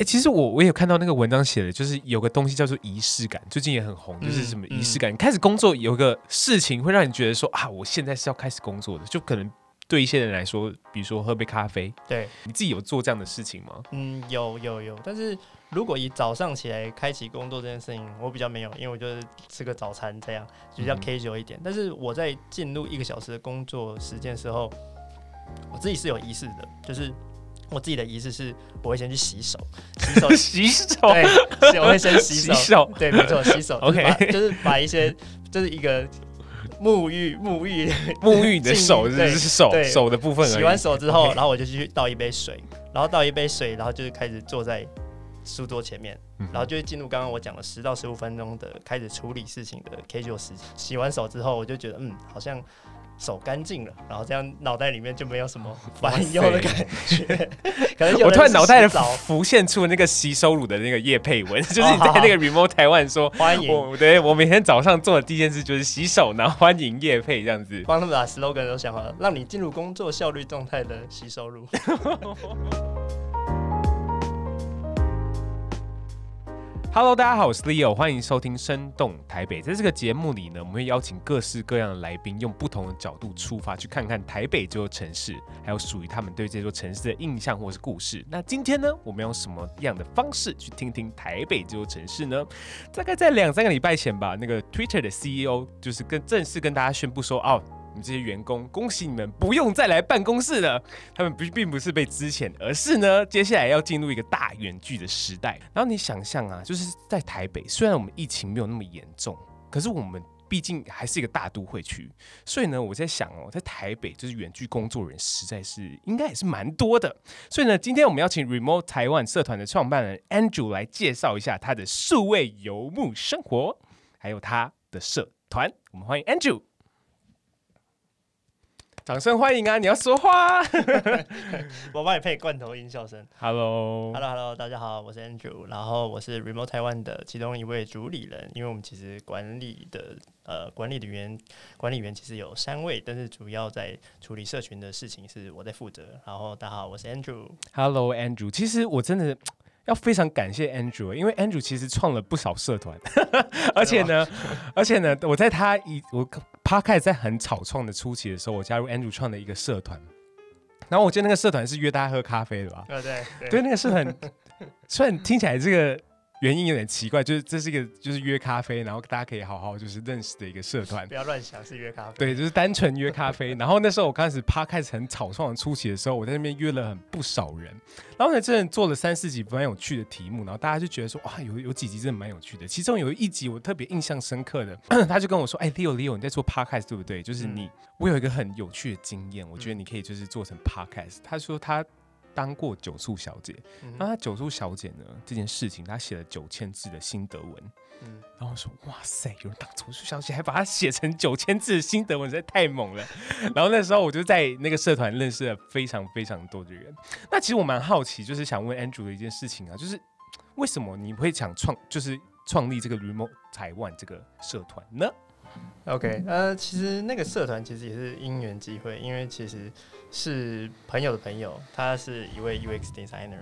欸，其实我我也有看到那个文章写的，就是有个东西叫做仪式感，最近也很红，就是什么仪式感。你开始工作有个事情会让你觉得说啊，我现在是要开始工作的，就可能对一些人来说，比如说喝杯咖啡。对，你自己有做这样的事情吗？嗯，有有有。但是如果以早上起来开启工作这件事情，我比较没有，因为我就是吃个早餐这样，比较 casual 一点。嗯、但是我在进入一个小时的工作时间的时候，我自己是有仪式的，就是。我自己的仪式是，我会先去洗手，洗手，洗手，对，我会先洗手，洗手。对，没错，洗手，OK，就是，把一些，就是一个沐浴，沐浴，沐浴你的手，就是手，手的部分。洗完手之后，然后我就去倒一杯水，然后倒一杯水，然后就是开始坐在书桌前面，然后就会进入刚刚我讲的十到十五分钟的开始处理事情的 casual 时间。洗完手之后，我就觉得，嗯，好像。手干净了，然后这样脑袋里面就没有什么烦忧的感觉。可能我突然脑袋浮现出那个洗手乳的那个叶佩文，就是你在那个 remote 台湾说欢迎我，对，我每天早上做的第一件事就是洗手，然后欢迎叶佩这样子，帮他们把 slogan 都想好了，让你进入工作效率状态的洗手乳。Hello，大家好，我是 Leo，欢迎收听《生动台北》。在这个节目里呢，我们会邀请各式各样的来宾，用不同的角度出发，去看看台北这座城市，还有属于他们对这座城市的印象或是故事。那今天呢，我们用什么样的方式去听听台北这座城市呢？大概在两三个礼拜前吧，那个 Twitter 的 CEO 就是跟正式跟大家宣布说，哦。你这些员工，恭喜你们不用再来办公室了。他们不并不是被资遣，而是呢，接下来要进入一个大远距的时代。然后你想象啊，就是在台北，虽然我们疫情没有那么严重，可是我们毕竟还是一个大都会区。所以呢，我在想哦，在台北就是远距工作人实在是应该也是蛮多的。所以呢，今天我们邀请 Remote 台湾社团的创办人 Andrew 来介绍一下他的数位游牧生活，还有他的社团。我们欢迎 Andrew。掌声欢迎啊！你要说话，我帮你配罐头音效声。Hello，Hello，Hello，大家好，我是 Andrew，然后我是 Remote Taiwan 的其中一位主理人。因为我们其实管理的呃管理的员管理员其实有三位，但是主要在处理社群的事情是我在负责。然后大家好，我是 Andrew。Hello，Andrew。其实我真的要非常感谢 Andrew，因为 Andrew 其实创了不少社团，而且呢，而且呢，我在他一我。他开始在很草创的初期的时候，我加入 Andrew 创的一个社团，然后我记得那个社团是约大家喝咖啡的吧？对对，对，对那个社团，虽然听起来这个。原因有点奇怪，就是这是一个就是约咖啡，然后大家可以好好就是认识的一个社团。不要乱想，是约咖啡。对，就是单纯约咖啡。然后那时候我刚开始趴开始很草创的初期的时候，我在那边约了很不少人。然后呢，真的做了三四集蛮有趣的题目，然后大家就觉得说，哇，有有几集真的蛮有趣的。其中有一集我特别印象深刻的，他就跟我说，哎，Leo Leo，你在做 Podcast 对不对？就是你，嗯、我有一个很有趣的经验，我觉得你可以就是做成 Podcast。他说他。当过九宿小姐，那她九宿小姐呢？这件事情她写了九千字的心得文，嗯，然后我说哇塞，有人当酒宿小姐还把它写成九千字的心得文，实在太猛了。然后那时候我就在那个社团认识了非常非常多的人。那其实我蛮好奇，就是想问 Andrew 的一件事情啊，就是为什么你会想创，就是创立这个 Remote Taiwan 这个社团呢？OK，呃，其实那个社团其实也是因缘机会，因为其实是朋友的朋友，他是一位 UX designer，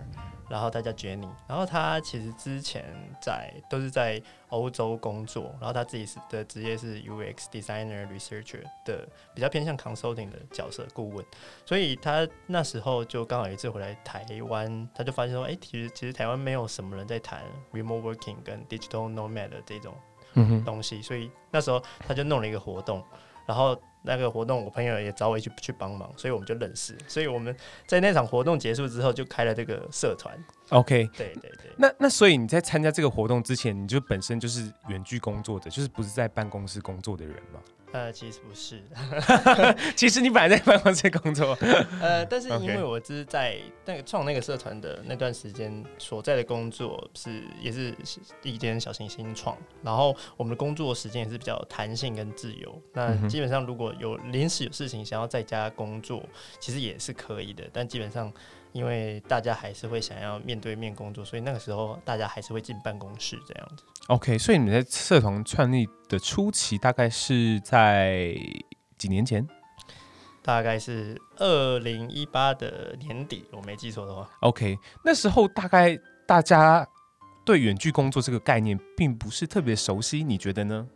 然后他叫 Jenny，然后他其实之前在都是在欧洲工作，然后他自己是的职业是 UX designer researcher 的，比较偏向 consulting 的角色顾问，所以他那时候就刚好有一次回来台湾，他就发现说，哎、其实其实台湾没有什么人在谈 remote working 跟 digital nomad 的这种。东西，所以那时候他就弄了一个活动，然后那个活动我朋友也找我一起去帮忙，所以我们就认识。所以我们在那场活动结束之后就开了这个社团。OK，对对对。那那所以你在参加这个活动之前，你就本身就是远距工作的，就是不是在办公室工作的人吗？呃，其实不是，其实你本来在办公室工作，呃，但是因为我只是在那个创那个社团的那段时间所在的工作是也是一间小型新创，然后我们的工作时间也是比较弹性跟自由。那基本上如果有临时有事情想要在家工作，其实也是可以的，但基本上。因为大家还是会想要面对面工作，所以那个时候大家还是会进办公室这样子。OK，所以你们在社团创立的初期大概是在几年前？大概是二零一八的年底，我没记错的话。OK，那时候大概大家对远距工作这个概念并不是特别熟悉，你觉得呢？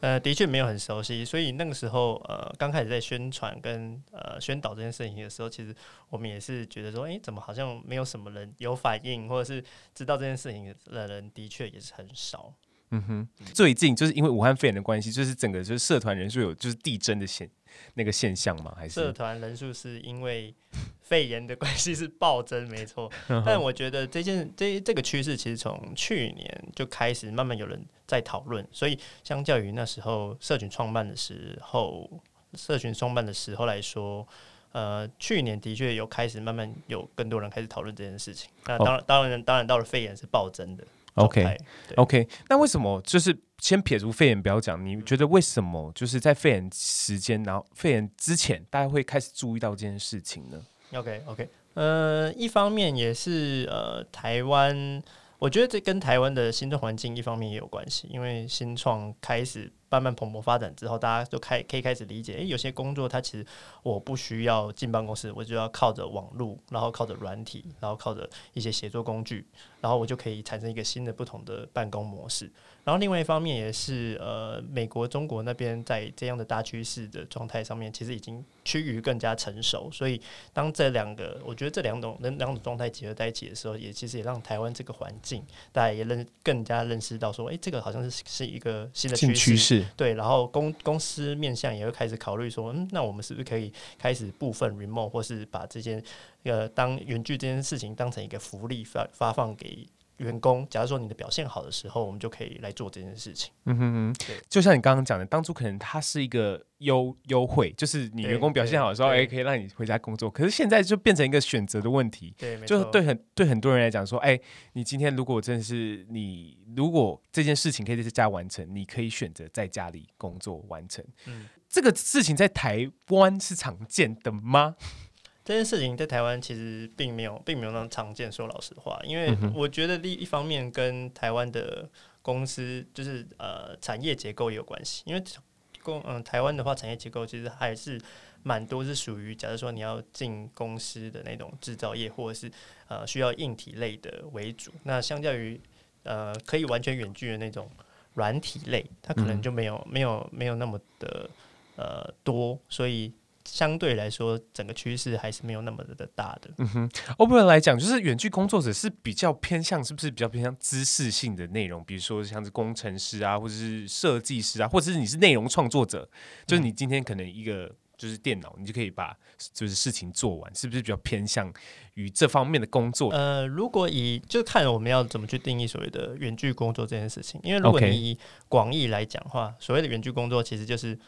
呃，的确没有很熟悉，所以那个时候，呃，刚开始在宣传跟呃宣导这件事情的时候，其实我们也是觉得说，哎，怎么好像没有什么人有反应，或者是知道这件事情的人，的确也是很少。嗯哼，最近就是因为武汉肺炎的关系，就是整个就是社团人数有就是递增的现那个现象吗？还是社团人数是因为肺炎的关系是暴增，没错。但我觉得这件这这个趋势其实从去年就开始慢慢有人在讨论，所以相较于那时候社群创办的时候，社群创办的时候来说，呃，去年的确有开始慢慢有更多人开始讨论这件事情。那当然，当然，当然到了肺炎是暴增的。OK，OK，、okay, okay, 那为什么就是先撇除肺炎不要讲？你觉得为什么就是在肺炎时间，然后肺炎之前，大家会开始注意到这件事情呢？OK，OK，okay, okay, 呃，一方面也是呃，台湾，我觉得这跟台湾的新创环境一方面也有关系，因为新创开始。慢慢蓬勃发展之后，大家就开可以开始理解，诶、有些工作它其实我不需要进办公室，我就要靠着网络，然后靠着软体，然后靠着一些协作工具，然后我就可以产生一个新的不同的办公模式。然后另外一方面也是，呃，美国、中国那边在这样的大趋势的状态上面，其实已经趋于更加成熟。所以当这两个，我觉得这两种两两种状态结合在一起的时候，也其实也让台湾这个环境，大家也认更加认识到说，诶、欸，这个好像是是一个新的趋势。对，然后公公司面向也会开始考虑说，嗯，那我们是不是可以开始部分 remote，或是把这件呃当远距这件事情当成一个福利发发放给员工？假如说你的表现好的时候，我们就可以来做这件事情。嗯哼哼，对，就像你刚刚讲的，当初可能它是一个优优惠，就是你员工表现好的时候，哎，可以让你回家工作。可是现在就变成一个选择的问题。对，就对很对很多人来讲说，哎，你今天如果真的是你，如果这件事情可以在家完成，你可以选择在家里工作完成。嗯，这个事情在台湾是常见的吗？这件事情在台湾其实并没有，并没有那么常见。说老实话，因为我觉得第一方面跟台湾的公司就是呃产业结构也有关系。因为公嗯台湾的话，产业结构其实还是蛮多是属于，假如说你要进公司的那种制造业，或者是呃需要硬体类的为主。那相较于呃可以完全远距的那种软体类，它可能就没有没有没有那么的呃多，所以。相对来说，整个趋势还是没有那么的大的。嗯哼，Open 来讲，就是远距工作者是比较偏向，是不是比较偏向知识性的内容？比如说像是工程师啊，或者是设计师啊，或者是你是内容创作者，就是你今天可能一个就是电脑，你就可以把就是事情做完，是不是比较偏向于这方面的工作？呃，如果以就看我们要怎么去定义所谓的远距工作这件事情，因为如果你以广义来讲的话，所谓的远距工作其实就是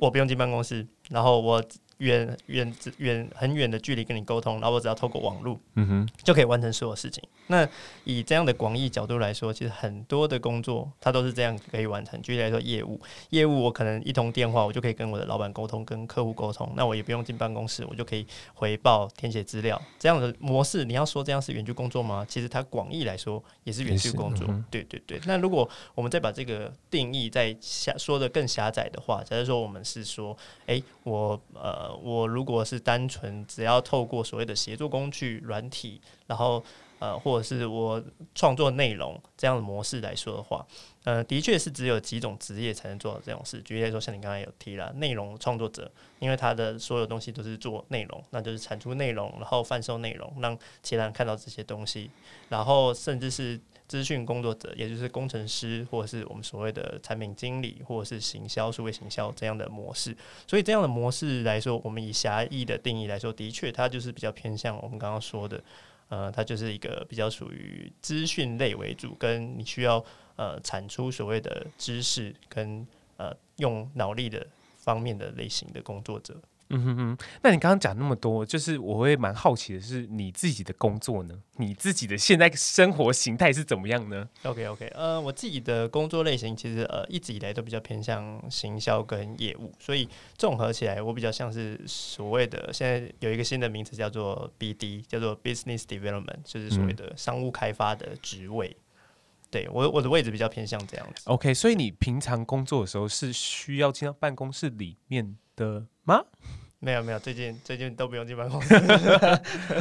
我不用进办公室。然后我远远远很远的距离跟你沟通，然后我只要透过网络，嗯哼，就可以完成所有事情。那以这样的广义角度来说，其实很多的工作它都是这样可以完成。举例来说，业务业务我可能一通电话，我就可以跟我的老板沟通，跟客户沟通。那我也不用进办公室，我就可以回报、填写资料。这样的模式，你要说这样是远距工作吗？其实它广义来说也是远距工作。嗯、对对对。那如果我们再把这个定义再狭说的更狭窄的话，假如说我们是说，哎。我呃，我如果是单纯只要透过所谓的协作工具软体，然后呃，或者是我创作内容这样的模式来说的话，呃，的确是只有几种职业才能做到这种事。举例来说，像你刚才有提了内容创作者，因为他的所有东西都是做内容，那就是产出内容，然后贩售内容，让其他人看到这些东西，然后甚至是。资讯工作者，也就是工程师，或者是我们所谓的产品经理，或者是行销、数位行销这样的模式。所以这样的模式来说，我们以狭义的定义来说，的确它就是比较偏向我们刚刚说的，呃，它就是一个比较属于资讯类为主，跟你需要呃产出所谓的知识跟呃用脑力的方面的类型的工作者。嗯哼哼，那你刚刚讲那么多，就是我会蛮好奇的是，你自己的工作呢？你自己的现在生活形态是怎么样呢？OK OK，呃，我自己的工作类型其实呃一直以来都比较偏向行销跟业务，所以综合起来，我比较像是所谓的现在有一个新的名词叫做 BD，叫做 Business Development，就是所谓的商务开发的职位。嗯、对我我的位置比较偏向这样子。OK，所以你平常工作的时候是需要进到办公室里面的吗？没有没有，最近最近都不用进办公室。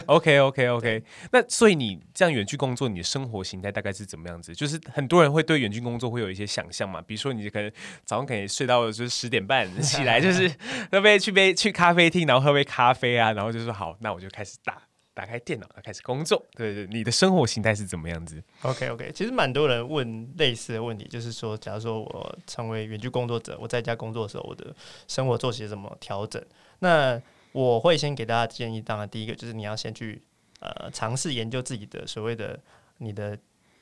OK OK OK，那所以你这样远距工作，你的生活形态大概是怎么样子？就是很多人会对远距工作会有一些想象嘛，比如说你可能早上可以睡到就是十点半起来，就是 喝杯去杯去咖啡厅，然后喝杯咖啡啊，然后就说好，那我就开始打。打开电脑，开始工作。对对，你的生活形态是怎么样子？OK OK，其实蛮多人问类似的问题，就是说，假如说我成为远距工作者，我在家工作的时候，我的生活作息怎么调整？那我会先给大家建议，当然第一个就是你要先去呃尝试研究自己的所谓的你的。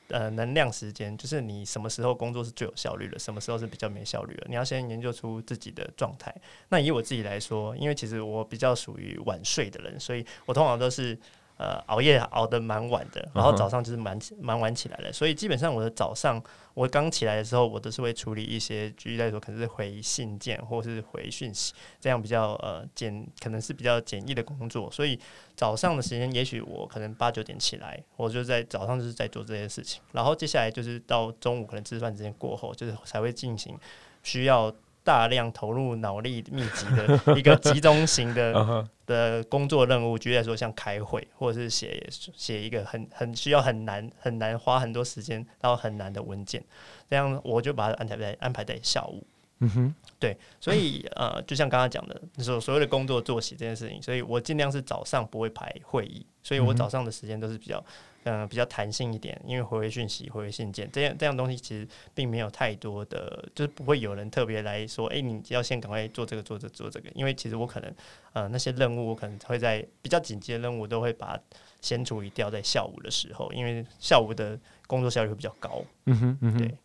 呃，能量时间就是你什么时候工作是最有效率的，什么时候是比较没效率的。你要先研究出自己的状态。那以我自己来说，因为其实我比较属于晚睡的人，所以我通常都是。呃，熬夜熬得蛮晚的，然后早上就是蛮蛮晚起来的，所以基本上我的早上，我刚起来的时候，我都是会处理一些，举例来说，可能是回信件或是回讯息，这样比较呃简，可能是比较简易的工作。所以早上的时间，也许我可能八九点起来，我就在早上就是在做这些事情，然后接下来就是到中午可能吃饭时间过后，就是才会进行需要。大量投入脑力密集的一个集中型的 的工作任务，举例来说，像开会或者是写写一个很很需要很难很难花很多时间，然后很难的文件，这样我就把它安排在安排在下午。嗯哼，对，所以呃，就像刚刚讲的，所所谓的工作作息这件事情，所以我尽量是早上不会排会议，所以我早上的时间都是比较。嗯、比较弹性一点，因为回回讯息、回回信件这样这样东西，其实并没有太多的，就是不会有人特别来说，哎、你要先赶快做这个、做这个、做这个，因为其实我可能，呃，那些任务我可能会在比较紧急的任务都会把先处理掉在下午的时候，因为下午的。工作效率会比较高。嗯哼，嗯哼，对。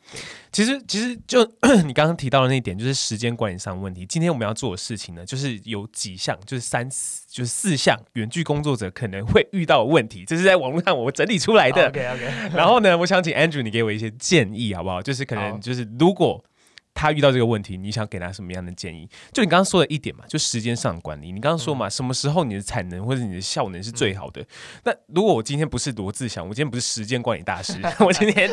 其实，其实就 你刚刚提到的那一点，就是时间管理上的问题。今天我们要做的事情呢，就是有几项，就是三，就是四项远距工作者可能会遇到的问题，这是在网络上我整理出来的。OK OK。然后呢，我想请 Andrew 你给我一些建议，好不好？就是可能就是如果。他遇到这个问题，你想给他什么样的建议？就你刚刚说的一点嘛，就时间上的管理。你刚刚说嘛，什么时候你的产能或者你的效能是最好的？那如果我今天不是罗志祥，我今天不是时间管理大师，我今天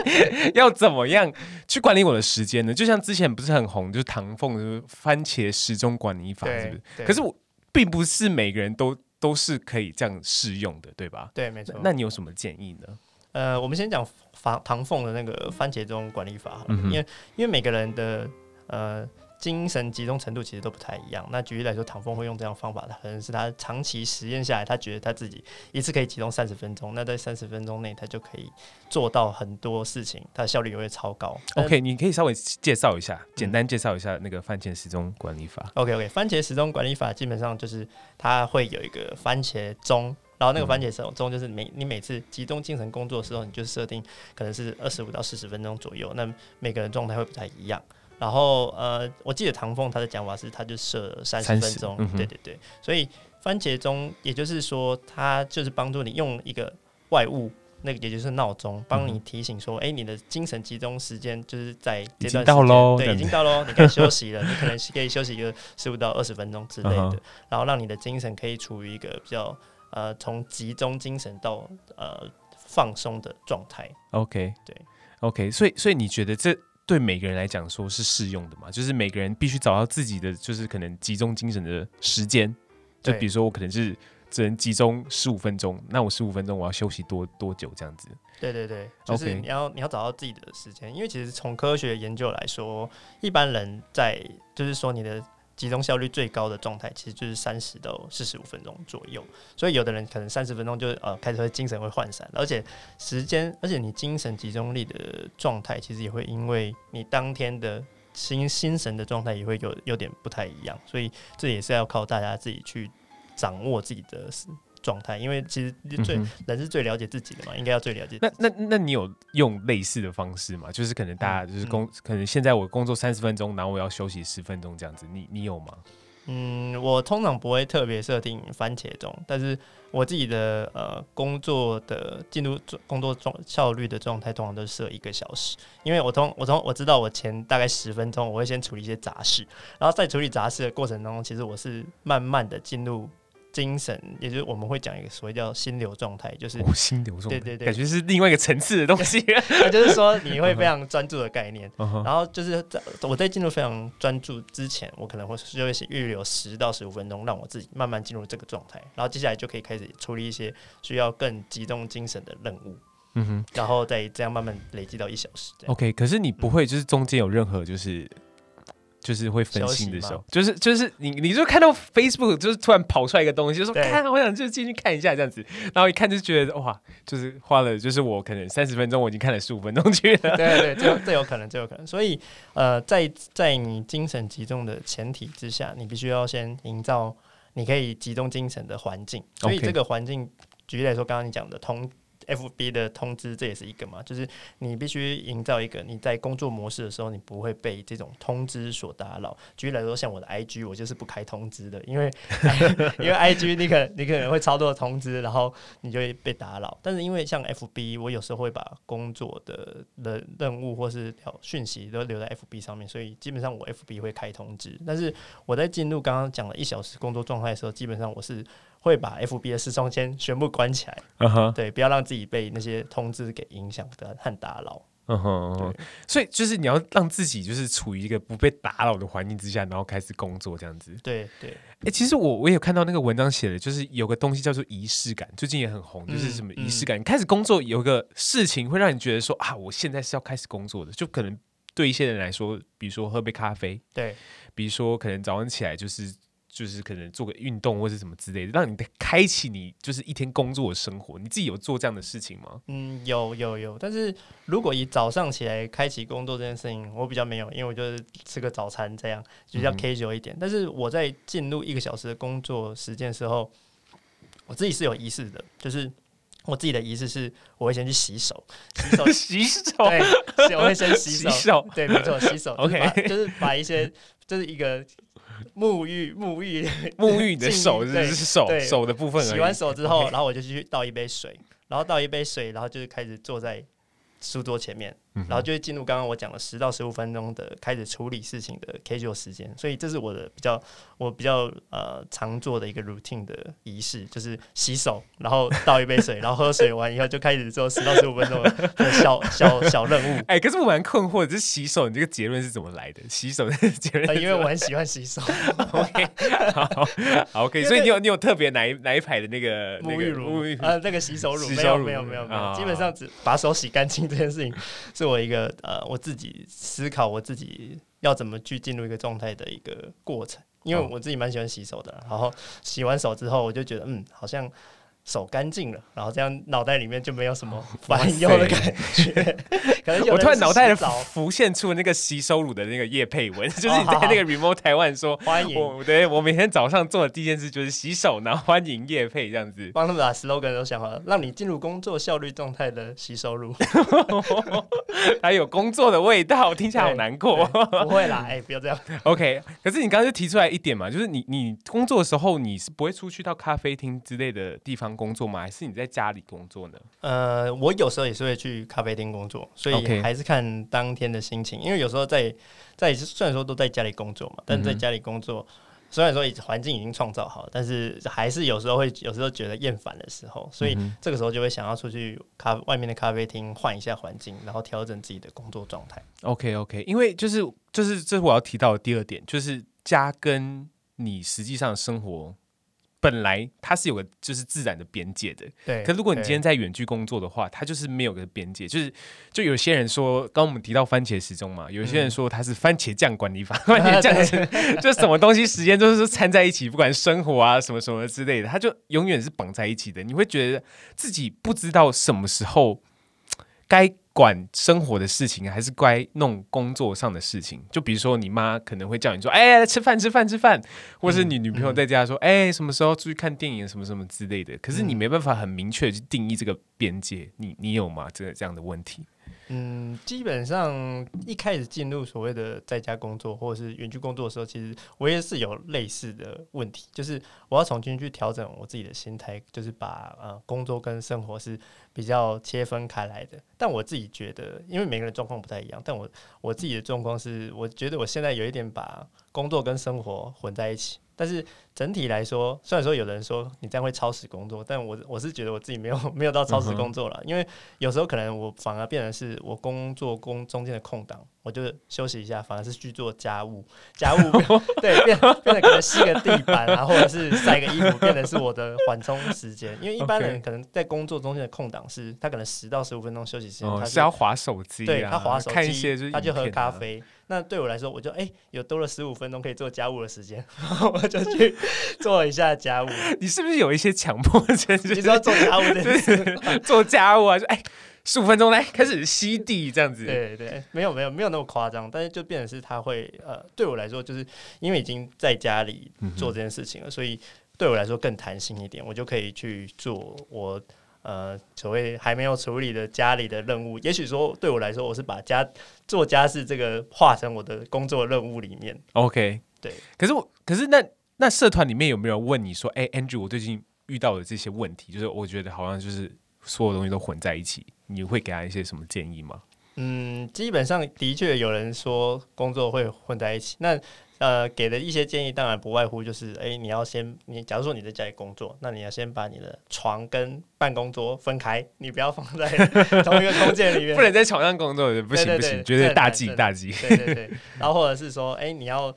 要怎么样去管理我的时间呢？就像之前不是很红，就是唐凤的番茄时钟管理法，是不是？可是我并不是每个人都都是可以这样适用的，对吧？对，没错。那你有什么建议呢？呃，我们先讲唐唐凤的那个番茄钟管理法，因为因为每个人的呃精神集中程度其实都不太一样。那举例来说，唐凤会用这样方法，他可能是他长期实验下来，他觉得他自己一次可以集中三十分钟，那在三十分钟内他就可以做到很多事情，他的效率也会超高。OK，你可以稍微介绍一下，简单介绍一下那个番茄时钟管理法。OK OK，番茄时钟管理法基本上就是它会有一个番茄钟。然后那个番茄钟就是每你每次集中精神工作的时候，你就设定可能是二十五到四十分钟左右。那每个人状态会不太一样。然后呃，我记得唐凤他的讲法是，他就设三十分钟。嗯、对对对。所以番茄钟也就是说，它就是帮助你用一个外物，那个也就是闹钟，帮你提醒说，哎、欸，你的精神集中时间就是在这段时间。到喽。对，已经到喽，你可以休息了。你可能可以休息一个十五到二十分钟之类的，嗯、然后让你的精神可以处于一个比较。呃，从集中精神到呃放松的状态。OK，对，OK，所以所以你觉得这对每个人来讲说是适用的吗？就是每个人必须找到自己的，就是可能集中精神的时间。就比如说我可能是只能集中十五分钟，那我十五分钟我要休息多多久这样子？对对对，就是你要.你要找到自己的时间，因为其实从科学研究来说，一般人在就是说你的。集中效率最高的状态，其实就是三十到四十五分钟左右。所以有的人可能三十分钟就呃开始会精神会涣散，而且时间，而且你精神集中力的状态，其实也会因为你当天的心心神的状态也会有有点不太一样。所以这也是要靠大家自己去掌握自己的。状态，因为其实最、嗯、人是最了解自己的嘛，应该要最了解。那那那你有用类似的方式吗？就是可能大家就是工，嗯、可能现在我工作三十分钟，然后我要休息十分钟这样子，你你有吗？嗯，我通常不会特别设定番茄钟，但是我自己的呃工作的进入工作状效率的状态，通常都是设一个小时，因为我从我从我知道我前大概十分钟，我会先处理一些杂事，然后在处理杂事的过程当中，其实我是慢慢的进入。精神，也就是我们会讲一个所谓叫心流状态，就是、哦、心流状态，对对对，感觉是另外一个层次的东西。就是说你会非常专注的概念，然后就是在我在进入非常专注之前，我可能会就会预留十到十五分钟，让我自己慢慢进入这个状态，然后接下来就可以开始处理一些需要更集中精神的任务。嗯哼，然后再这样慢慢累积到一小时。OK，可是你不会就是中间有任何就是。就是会分心的时候，就是就是你你就看到 Facebook 就是突然跑出来一个东西，就说看，我想就进去看一下这样子，然后一看就觉得哇，就是花了就是我可能三十分钟，我已经看了十五分钟去了。对对，这这有可能，这有可能。所以呃，在在你精神集中的前提之下，你必须要先营造你可以集中精神的环境。所以这个环境，举例来说，刚刚你讲的通。FB 的通知，这也是一个嘛，就是你必须营造一个你在工作模式的时候，你不会被这种通知所打扰。举例来说，像我的 IG，我就是不开通知的，因为 因为 IG 你可能你可能会超多通知，然后你就会被打扰。但是因为像 FB，我有时候会把工作的的任务或是讯息都留在 FB 上面，所以基本上我 FB 会开通知。但是我在进入刚刚讲了一小时工作状态的时候，基本上我是。会把 FB 的视窗先全部关起来，uh huh. 对，不要让自己被那些通知给影响的和打扰。嗯哼、uh，huh. 所以就是你要让自己就是处于一个不被打扰的环境之下，然后开始工作这样子。对对。哎、欸，其实我我也有看到那个文章写的，就是有个东西叫做仪式感，最近也很红，就是什么仪式感。嗯嗯、你开始工作有个事情会让你觉得说啊，我现在是要开始工作的，就可能对一些人来说，比如说喝杯咖啡，对，比如说可能早上起来就是。就是可能做个运动或是什么之类的，让你开启你就是一天工作的生活。你自己有做这样的事情吗？嗯，有有有。但是如果以早上起来开启工作这件事情，我比较没有，因为我就是吃个早餐这样，比较 casual 一点。嗯、但是我在进入一个小时的工作时间的时候，我自己是有仪式的，就是我自己的仪式是，我会先去洗手，洗手，洗手，对，我会先洗手，洗手对，没错，洗手。OK，就是把一些，就是一个。沐浴，沐浴，沐浴你的手 是，是手手的部分。洗完手之后然后我就去倒一杯水，然后倒一杯水，然后就是开始坐在书桌前面。然后就会进入刚刚我讲的十到十五分钟的开始处理事情的 casual 时间，所以这是我的比较我比较呃常做的一个 routine 的仪式，就是洗手，然后倒一杯水，然后喝水完以后就开始做十到十五分钟的小 小小任务。哎、欸，可是我蛮困惑的，这洗手，你这个结论是怎么来的？洗手的结论、呃？因为我很喜欢洗手。OK，好，好，OK，所以你有你有特别哪一哪一排的那个沐浴乳？呃，那个洗手乳？洗手乳没有没有没有没有，哦、基本上只把手洗干净这件事情是我一个呃，我自己思考我自己要怎么去进入一个状态的一个过程，因为我自己蛮喜欢洗手的，然后洗完手之后，我就觉得嗯，好像。手干净了，然后这样脑袋里面就没有什么烦忧的感觉。可能 我突然脑袋里浮现出那个洗手乳的那个叶佩文，就是你在那个 remote 台湾说欢迎。我对我每天早上做的第一件事就是洗手，然后欢迎叶佩这样子。帮他们把 slogan 都想好了，让你进入工作效率状态的洗手乳，还有工作的味道，听起来好难过。不会啦，哎、欸，不要这样。OK，可是你刚刚就提出来一点嘛，就是你你工作的时候你是不会出去到咖啡厅之类的地方工作吗？还是你在家里工作呢？呃，我有时候也是会去咖啡厅工作，所以还是看当天的心情。因为有时候在在虽然说都在家里工作嘛，但在家里工作，虽然说环境已经创造好，但是还是有时候会有时候觉得厌烦的时候，所以这个时候就会想要出去咖外面的咖啡厅换一下环境，然后调整自己的工作状态。OK OK，因为就是就是这是我要提到的第二点，就是家跟你实际上生活。本来它是有个就是自然的边界的，对。可如果你今天在远距工作的话，它就是没有个边界，就是就有些人说，刚刚我们提到番茄时钟嘛，有些人说它是番茄酱管理法，嗯、番茄酱是 就什么东西时间都是掺在一起，不管生活啊什么什么之类的，它就永远是绑在一起的。你会觉得自己不知道什么时候该。管生活的事情，还是该弄工作上的事情。就比如说，你妈可能会叫你说：“哎、欸，吃饭，吃饭，吃饭。”或是你女朋友在家说：“哎、嗯嗯欸，什么时候出去看电影，什么什么之类的。”可是你没办法很明确去定义这个边界。你你有吗？这个这样的问题？嗯，基本上一开始进入所谓的在家工作或者是远距工作的时候，其实我也是有类似的问题，就是我要重新去调整我自己的心态，就是把呃工作跟生活是比较切分开来的。但我自己觉得，因为每个人状况不太一样，但我我自己的状况是，我觉得我现在有一点把工作跟生活混在一起。但是整体来说，虽然说有人说你这样会超时工作，但我我是觉得我自己没有 没有到超时工作了，因为有时候可能我反而变成是我工作工中间的空档，我就休息一下，反而是去做家务，家务 对变变得可能吸个地板啊，或者是晒个衣服，变得是我的缓冲时间。因为一般人可能在工作中间的空档是，他可能十到十五分钟休息时间，他是要划手机，对他划手机，他就喝咖啡。那对我来说，我就哎、欸，有多了十五分钟可以做家务的时间，我就去做一下家务。你是不是有一些强迫症？你知道做家务这件事做家务啊，就哎，十五分钟来开始吸地这样子。对对，没有没有没有那么夸张，但是就变成是他会呃，对我来说，就是因为已经在家里做这件事情了，嗯、所以对我来说更弹性一点，我就可以去做我。呃，所谓还没有处理的家里的任务，也许说对我来说，我是把家做家事这个化成我的工作任务里面。OK，对。可是我，可是那那社团里面有没有问你说，哎、欸，Andrew，我最近遇到的这些问题，就是我觉得好像就是所有东西都混在一起，你会给他一些什么建议吗？嗯，基本上的确有人说工作会混在一起。那呃，给的一些建议当然不外乎就是，哎、欸，你要先，你假如说你在家里工作，那你要先把你的床跟办公桌分开，你不要放在 同一个空间里面，不能在床上工作，不行不行，绝对大忌大忌。对对对，然后或者是说，哎、欸，你要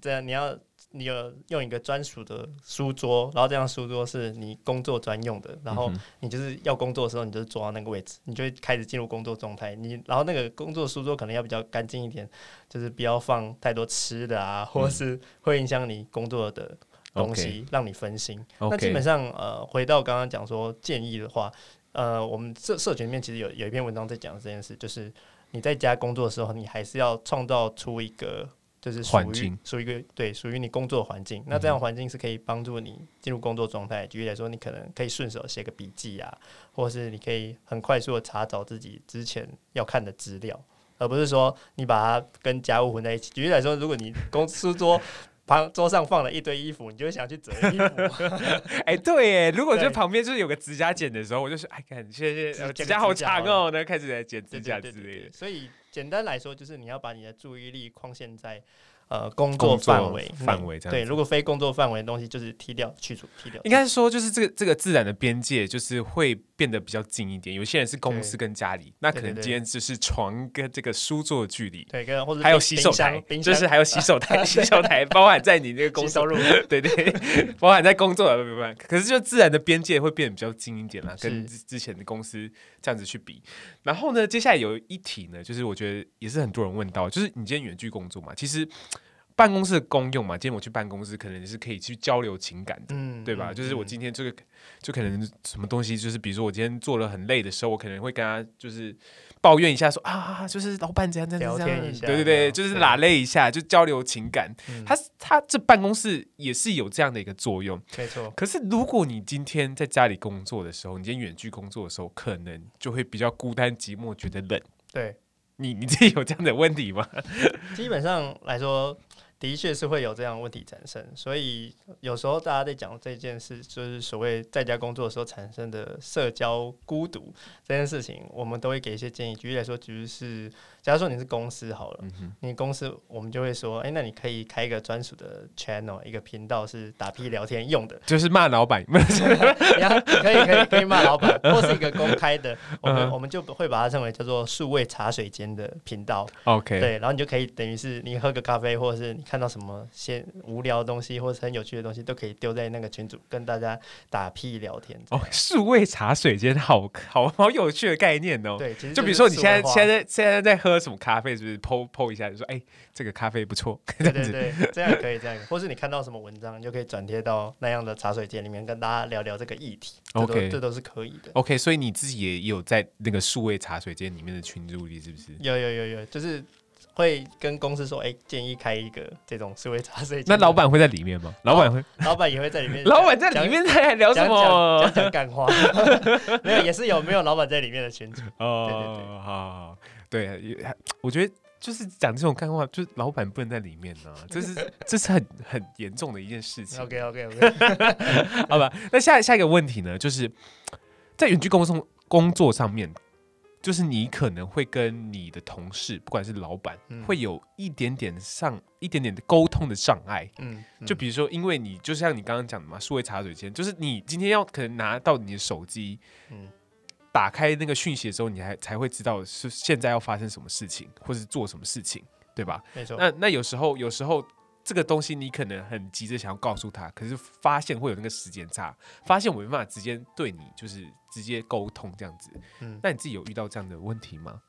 这样，你要。你有用一个专属的书桌，然后这样书桌是你工作专用的，然后你就是要工作的时候，你就是坐到那个位置，你就会开始进入工作状态。你然后那个工作书桌可能要比较干净一点，就是不要放太多吃的啊，或者是会影响你工作的东西，嗯、让你分心。那基本上呃，回到刚刚讲说建议的话，呃，我们社社群里面其实有有一篇文章在讲这件事，就是你在家工作的时候，你还是要创造出一个。就是环境属于一个对属于你工作环境，那这样环境是可以帮助你进入工作状态。举例来说，你可能可以顺手写个笔记啊，或是你可以很快速的查找自己之前要看的资料，而不是说你把它跟家务混在一起。举例来说，如果你公司桌旁桌上放了一堆衣服，你就会想去折衣服。哎、欸，对，哎，如果就旁边就是有个指甲剪的时候，我就说，哎，看，谢谢，指甲好长哦，那开始来剪指甲之类的。所以。简单来说，就是你要把你的注意力框限在呃工作范围范围这样。对，如果非工作范围的东西，就是踢掉、去除、踢掉。应该是说，就是这个这个自然的边界，就是会变得比较近一点。有些人是公司跟家里，那可能今天只是床跟这个书桌的距离。对，跟或者还有洗手台，就是还有洗手台，洗手台包含在你那个工作入，对对，包含在工作的部分。可是就自然的边界会变得比较近一点啦，跟之前的公司这样子去比。然后呢，接下来有一题呢，就是我觉得也是很多人问到，就是你今天远距工作嘛，其实办公室的功用嘛，今天我去办公室，可能是可以去交流情感的，嗯，对吧？就是我今天这个就可能什么东西，就是比如说我今天做了很累的时候，我可能会跟他就是。抱怨一下说啊，就是老板这样这样这样，对对对，就是拉累一下，就交流情感。他他这办公室也是有这样的一个作用，没错。可是如果你今天在家里工作的时候，你今天远距工作的时候，可能就会比较孤单寂寞，觉得冷。对，你你自己有这样的问题吗？基本上来说。的确是会有这样问题产生，所以有时候大家在讲这件事，就是所谓在家工作的时候产生的社交孤独这件事情，我们都会给一些建议。举例来说，其实是假如说你是公司好了，你公司我们就会说，哎、欸，那你可以开一个专属的 channel，一个频道是打屁聊天用的，就是骂老板，可以可以可以骂老板，或是一个公开的，我们、嗯、我们就会把它称为叫做数位茶水间的频道。OK，对，然后你就可以等于是你喝个咖啡，或者是你。看到什么些无聊的东西或者很有趣的东西，都可以丢在那个群组，跟大家打屁聊天。哦，数位茶水间，好好好有趣的概念哦。对，其实就比如说你现在现在现在在喝什么咖啡，是不是 po po 一下，就说哎、欸，这个咖啡不错。对对对，这样可以这样，或是你看到什么文章，你就可以转贴到那样的茶水间里面，跟大家聊聊这个议题。OK，这都是可以的。OK，所以你自己也有在那个数位茶水间里面的群组里，是不是？有有有有，就是。会跟公司说，哎、欸，建议开一个这种数位茶水。那老板会在里面吗？老板会，老板也会在里面。老板在里面他还聊什么？讲讲干话。没有，也是有没有老板在里面的群组。哦，对对对，好好，对，我觉得就是讲这种干话，就是老板不能在里面呢、啊，这是这是很很严重的一件事情。OK OK OK，好吧。那下下一个问题呢，就是在远距工作工作上面。就是你可能会跟你的同事，不管是老板，嗯、会有一点点上一点点的沟通的障碍。嗯，嗯就比如说，因为你就像你刚刚讲的嘛，数位茶水间，就是你今天要可能拿到你的手机，嗯，打开那个讯息的时候，你还才会知道是现在要发生什么事情，或是做什么事情，对吧？没错。那那有时候，有时候。这个东西你可能很急着想要告诉他，可是发现会有那个时间差，发现我没办法直接对你就是直接沟通这样子。嗯，那你自己有遇到这样的问题吗？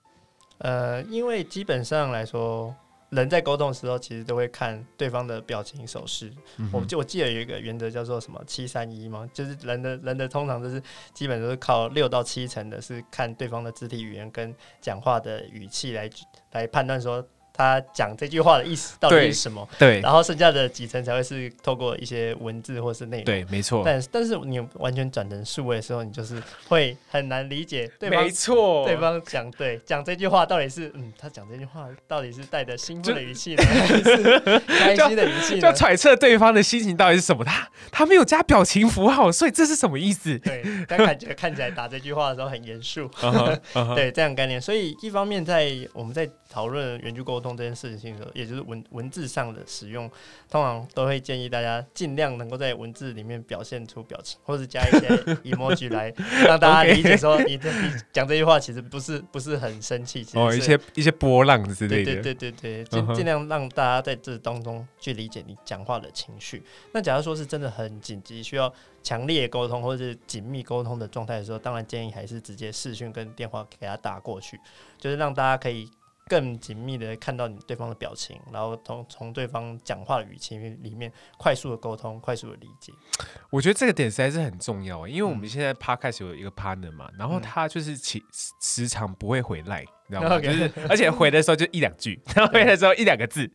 呃，因为基本上来说，人在沟通的时候，其实都会看对方的表情手势。嗯、我就我记得有一个原则叫做什么七三一嘛，就是人的人的通常都是基本都是靠六到七成的是看对方的肢体语言跟讲话的语气来来判断说。他讲这句话的意思到底是什么？对，对，然后剩下的几层才会是透过一些文字或是内容。对，没错。但但是你完全转成数位的时候，你就是会很难理解对方。没错，对方讲对讲这句话到底是嗯，他讲这句话到底是带着兴奋的语气呢，就 还是开心的语气呢？就揣测对方的心情到底是什么？他他没有加表情符号，所以这是什么意思？对，但感觉看起来打这句话的时候很严肃。对，这样概念。所以一方面在我们在讨论远距沟通这件事情的时候，也就是文文字上的使用，通常都会建议大家尽量能够在文字里面表现出表情，或者加一些 emoji 来让大家理解说你这你讲这句话其实不是不是很生气，哦，一些一些波浪之类的，对对对对对，尽尽量让大家在这当中去理解你讲话的情绪。那假如说是真的很紧急，需要强烈沟通或者是紧密沟通的状态的时候，当然建议还是直接视讯跟电话给他打过去，就是让大家可以。更紧密的看到你对方的表情，然后从从对方讲话的语气里面快速的沟通，快速的理解。我觉得这个点实在是很重要，因为我们现在 Podcast 有一个 partner 嘛，然后他就是其时常不会回来，你知道吗？就是而且回的时候就一两句，然后回的时候一两个字，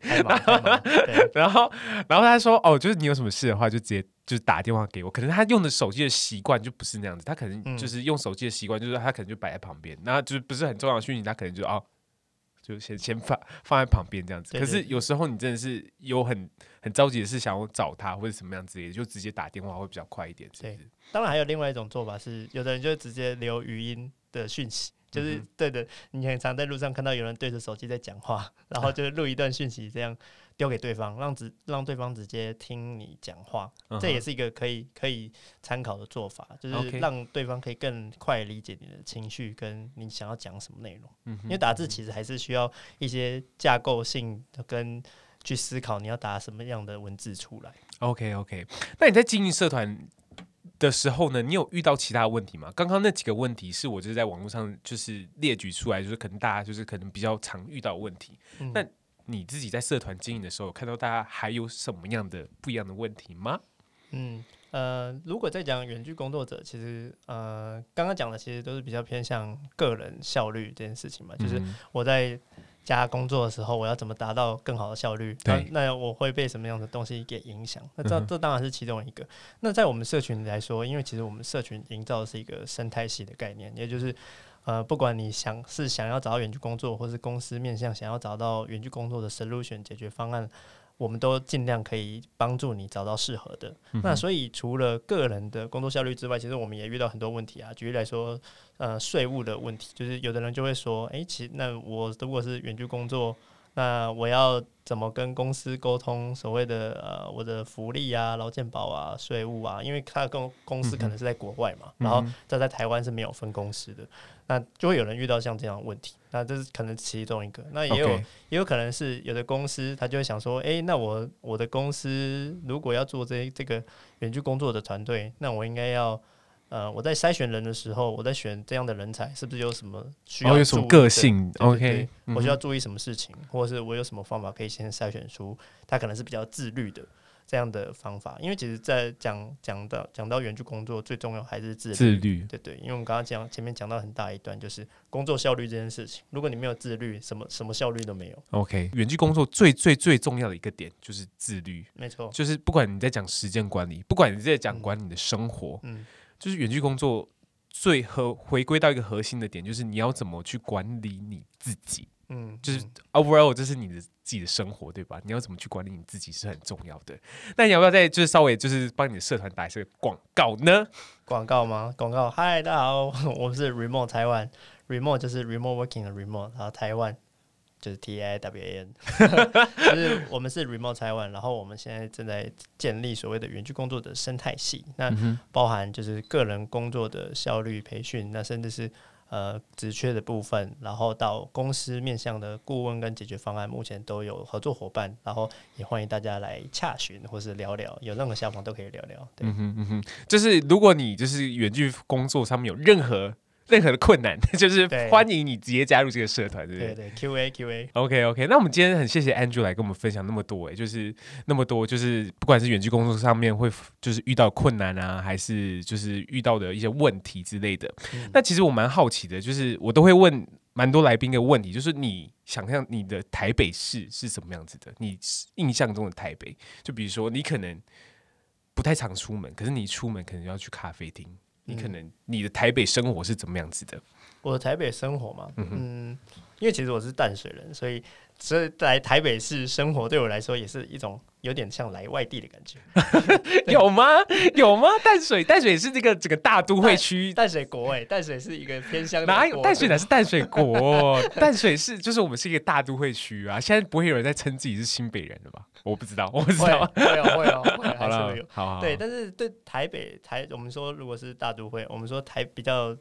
然后然后他说哦，就是你有什么事的话，就直接就是打电话给我。可能他用的手机的习惯就不是那样子，他可能就是用手机的习惯，就是他可能就摆在旁边，然后就是不是很重要的讯息，他可能就哦。就先先放放在旁边这样子，可是有时候你真的是有很很着急的事想要找他或者什么样子也，就直接打电话会比较快一点，是是？对，当然还有另外一种做法是，有的人就直接留语音的讯息，就是对的，你很常在路上看到有人对着手机在讲话，然后就录一段讯息这样。丢给对方，让直让对方直接听你讲话，uh huh. 这也是一个可以可以参考的做法，就是让对方可以更快理解你的情绪跟你想要讲什么内容。嗯、因为打字其实还是需要一些架构性的跟去思考你要打什么样的文字出来。OK OK，那你在经营社团的时候呢，你有遇到其他问题吗？刚刚那几个问题是我就是在网络上就是列举出来，就是可能大家就是可能比较常遇到的问题。那、嗯你自己在社团经营的时候，看到大家还有什么样的不一样的问题吗？嗯呃，如果在讲远距工作者，其实呃，刚刚讲的其实都是比较偏向个人效率这件事情嘛，嗯、就是我在家工作的时候，我要怎么达到更好的效率？对那，那我会被什么样的东西给影响？那这这当然是其中一个。嗯、那在我们社群来说，因为其实我们社群营造的是一个生态系的概念，也就是。呃，不管你想是想要找到远距工作，或是公司面向想要找到远距工作的 solution 解决方案，我们都尽量可以帮助你找到适合的。嗯、那所以除了个人的工作效率之外，其实我们也遇到很多问题啊。举例来说，呃，税务的问题，就是有的人就会说，诶、欸，其那我如果是远距工作，那我要怎么跟公司沟通所谓的呃我的福利啊、劳健保啊、税务啊？因为他的公公司可能是在国外嘛，嗯、然后他在台湾是没有分公司的，那就会有人遇到像这样的问题。那这是可能其中一个，那也有.也有可能是有的公司他就会想说，哎、欸，那我我的公司如果要做这这个远距工作的团队，那我应该要。呃，我在筛选人的时候，我在选这样的人才，是不是有什么需要有什么个性？OK，我需要注意什么事情，嗯、或者是我有什么方法可以先筛选出他可能是比较自律的这样的方法？因为其实，在讲讲到讲到远距工作，最重要还是自律。自律，对对。因为我们刚刚讲前面讲到很大一段，就是工作效率这件事情。如果你没有自律，什么什么效率都没有。OK，远距工作最最最重要的一个点就是自律。没错，就是不管你在讲时间管理，不管你在讲管理你的生活，嗯。嗯就是远距工作最核回归到一个核心的点，就是你要怎么去管理你自己。嗯，就是 overall 这是你的自己的生活，对吧？你要怎么去管理你自己是很重要的。那你要不要再就是稍微就是帮你的社团打一些广告呢？广告吗？广告。嗨，大家好，我们是 Remote Taiwan。remote 就是 remote working 的 remote，然后台湾就是 T I W A N，就是我们是 remote Taiwan，，然后我们现在正在建立所谓的远距工作的生态系，那包含就是个人工作的效率培训，那甚至是。呃，职缺的部分，然后到公司面向的顾问跟解决方案，目前都有合作伙伴，然后也欢迎大家来洽询或是聊聊，有任何想法都可以聊聊。对，嗯哼嗯哼，就是如果你就是远距工作上面有任何。任何的困难，就是欢迎你直接加入这个社团，对不对？对对，Q A Q A，OK OK。那我们今天很谢谢 Andrew 来跟我们分享那么多，哎，就是那么多，就是不管是远距工作上面会就是遇到困难啊，还是就是遇到的一些问题之类的。嗯、那其实我蛮好奇的，就是我都会问蛮多来宾的问题，就是你想象你的台北市是什么样子的？你印象中的台北，就比如说你可能不太常出门，可是你出门可能要去咖啡厅。你可能你的台北生活是怎么样子的？我的台北生活嘛，嗯，嗯，因为其实我是淡水人，所以所以来台北市生活对我来说也是一种有点像来外地的感觉。有吗？有吗？淡水淡水是这个整个大都会区，淡水国哎，淡水是一个偏乡，哪有淡水哪是淡水国？淡水是就是我们是一个大都会区啊，现在不会有人在称自己是新北人了吧？我不知道，我不知道，会有会有，还是会有。好，好，好，对，但是对台北台，我们说如果是大都会，我们说台比较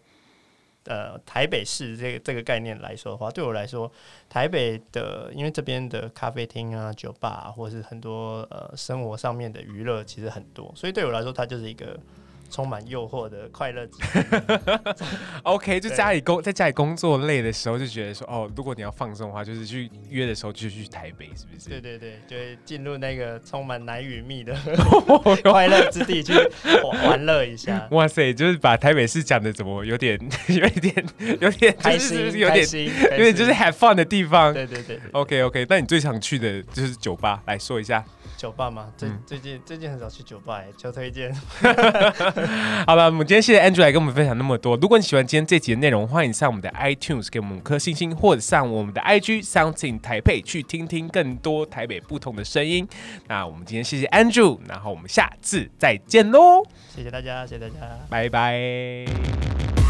呃台北市这个这个概念来说的话，对我来说，台北的因为这边的咖啡厅啊、酒吧啊，或是很多呃生活上面的娱乐其实很多，所以对我来说，它就是一个。充满诱惑的快乐。OK，就家里工在家里工作累的时候，就觉得说哦，如果你要放松的话，就是去约的时候就去台北，是不是？对对对，就会进入那个充满奶与蜜的 快乐之地去 玩乐一下。哇塞，就是把台北市讲的怎么有点有一点有点开心，有点有点就是 have fun 的地方。对对对，对，OK OK，那你最常去的就是酒吧，来说一下。酒吧吗？最最近最近很少去酒吧，哎，求推荐。好了，我们今天谢谢 Andrew 来跟我们分享那么多。如果你喜欢今天这集的内容，欢迎上我们的 iTunes 给我们五颗星星，或者上我们的 IG Sounds in Taipei 去听听更多台北不同的声音。那我们今天谢谢 Andrew，然后我们下次再见喽！谢谢大家，谢谢大家，拜拜。